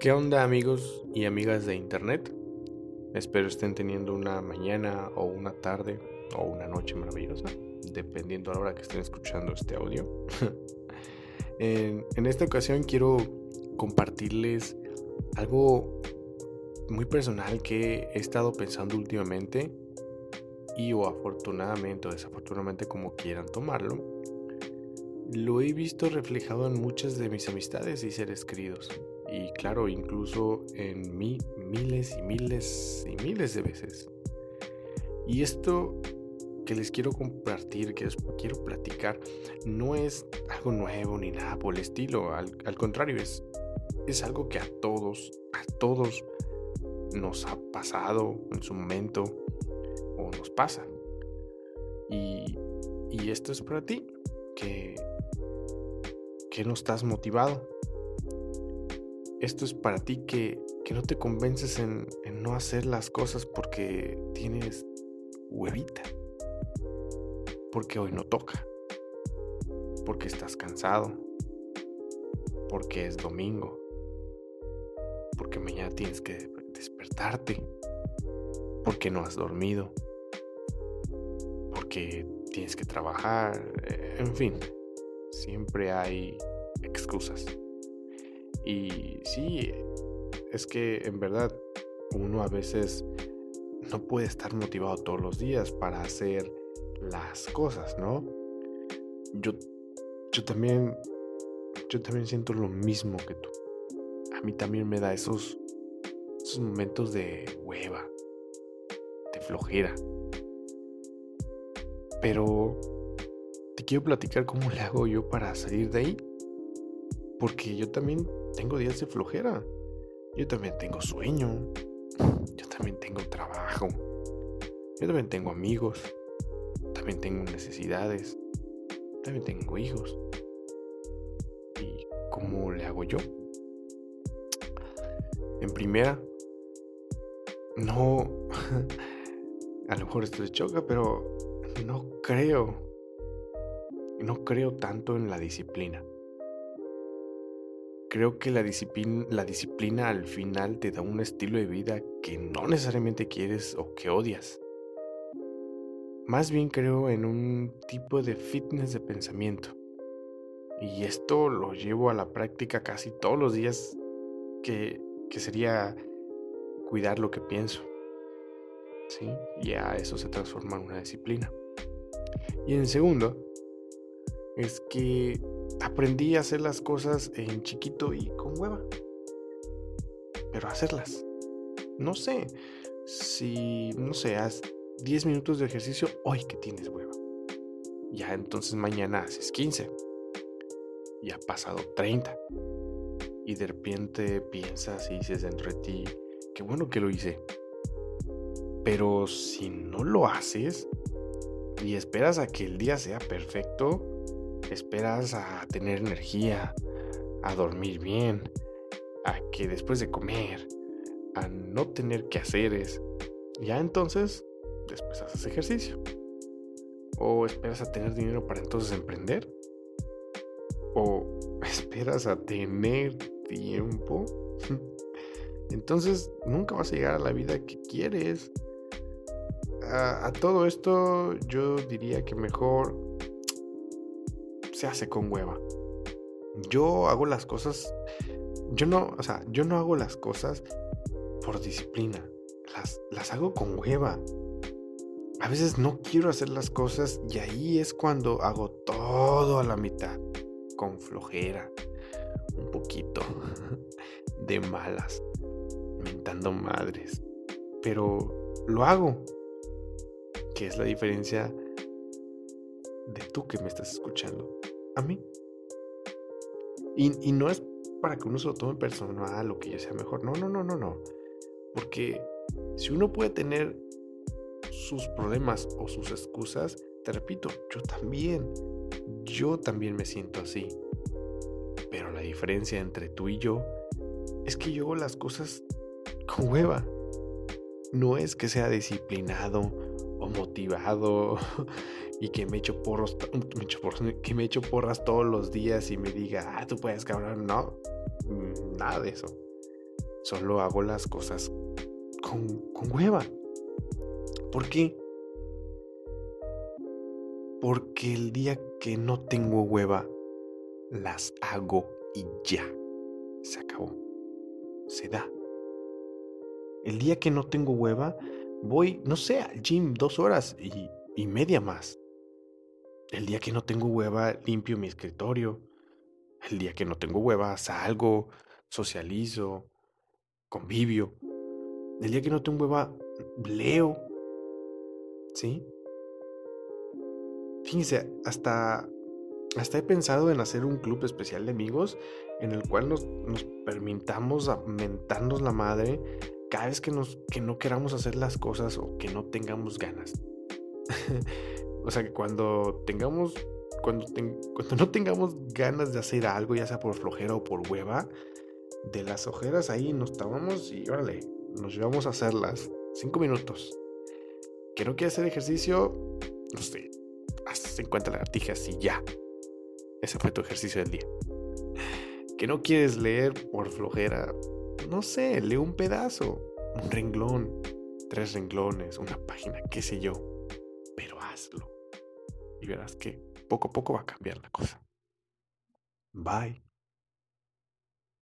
¿Qué onda amigos y amigas de internet? Espero estén teniendo una mañana o una tarde o una noche maravillosa, dependiendo a la hora que estén escuchando este audio. en, esta ocasión quiero compartirles algo muy personal que he estado pensando últimamente y o afortunadamente o desafortunadamente como quieran tomarlo, lo he visto reflejado en muchas de mis amistades y seres queridos y claro, incluso en mí miles y miles y miles de veces. Y esto que les quiero compartir, que les quiero platicar, no es algo nuevo ni nada por el estilo, al, contrario, es, es algo que a todos, a todos nos ha pasado en su momento o nos pasa. Y, y esto es para ti, que, que no estás motivado, esto es para ti que, no te convences en, no hacer las cosas porque tienes huevita. Porque hoy no toca. Porque estás cansado. Porque es domingo. Porque mañana tienes que despertarte. Porque no has dormido. Porque tienes que trabajar. En fin, siempre hay excusas. Y sí, es que en verdad uno a veces no puede estar motivado todos los días para hacer las cosas, ¿no? Yo, yo también, yo también siento lo mismo que tú. A mí también me da esos, esos momentos de hueva, de flojera. Pero te quiero platicar cómo le hago yo para salir de ahí. Porque yo también tengo días de flojera. Yo también tengo sueño. Yo también tengo trabajo. Yo también tengo amigos. También tengo necesidades. También tengo hijos. ¿Y cómo le hago yo? En primera, no... A lo mejor esto le choca, pero no creo. No creo tanto en la disciplina creo que la disciplina, al final te da un estilo de vida que no necesariamente quieres o que odias. Más bien creo en un tipo de fitness de pensamiento. Y esto lo llevo a la práctica casi todos los días, que, que sería cuidar lo que pienso. ¿Sí? Y a eso se transforma en una disciplina. Y en segundo, es que aprendí a hacer las cosas en chiquito y con hueva. Pero hacerlas. No sé. Si, no sé, haz 10 minutos de ejercicio hoy que tienes hueva. Ya entonces mañana haces 15. Y ha pasado 30. Y de repente piensas y dices dentro de ti, qué bueno que lo hice. Pero si no lo haces y esperas a que el día sea perfecto, esperas a tener energía, a dormir bien, a que después de comer, a no tener que es ya entonces después haces ejercicio. O esperas a tener dinero para entonces emprender. O esperas a tener tiempo. Entonces nunca vas a llegar a la vida que quieres. a todo esto yo diría que mejor se hace con hueva. Yo hago las cosas, yo no, o sea, yo no hago las cosas por disciplina, las, las hago con hueva. A veces no quiero hacer las cosas y ahí es cuando hago todo a la mitad, con flojera, un poquito de malas, mentando madres. Pero lo hago, que es la diferencia de tú que me estás escuchando a mí. Y, no es para que uno se lo tome personal o que yo sea mejor. No, no, no, no, no. Porque si uno puede tener sus problemas o sus excusas, te repito, yo también. Yo también me siento así. Pero la diferencia entre tú y yo es que yo hago las cosas con hueva. No es que sea disciplinado o motivado y que me echo porros, que me echo porras todos los días y me diga, ah, tú puedes cabrón, no, mm, nada de eso. solo hago las cosas con, con hueva. ¿Por qué? Porque el día que no tengo hueva, las hago y ya. Se acabó. Se da. El día que no tengo hueva, voy, no sé, al gym dos horas y, y media más. El día que no tengo hueva, limpio mi escritorio. El día que no tengo hueva, salgo, socializo, convivio. El día que no tengo hueva, leo. ¿Sí? Fíjense, hasta, hasta he pensado en hacer un club especial de amigos en el cual nos, nos permitamos mentarnos la madre cada vez que, nos, que no queramos hacer las cosas o que no tengamos ganas. o sea, que cuando tengamos, cuando, cuando no tengamos ganas de hacer algo, ya sea por flojera o por hueva, de las ojeras ahí nos tomamos y órale, nos llevamos a hacerlas. Cinco minutos. Que no quiere hacer ejercicio, no sé, haz en cuenta lagartijas y ya. Ese fue tu ejercicio del día. Que no quieres leer por flojera, no sé, lee un pedazo, un renglón, tres renglones, una página, qué sé yo. Pero hazlo. Y verás que poco a poco va a cambiar la cosa. Bye.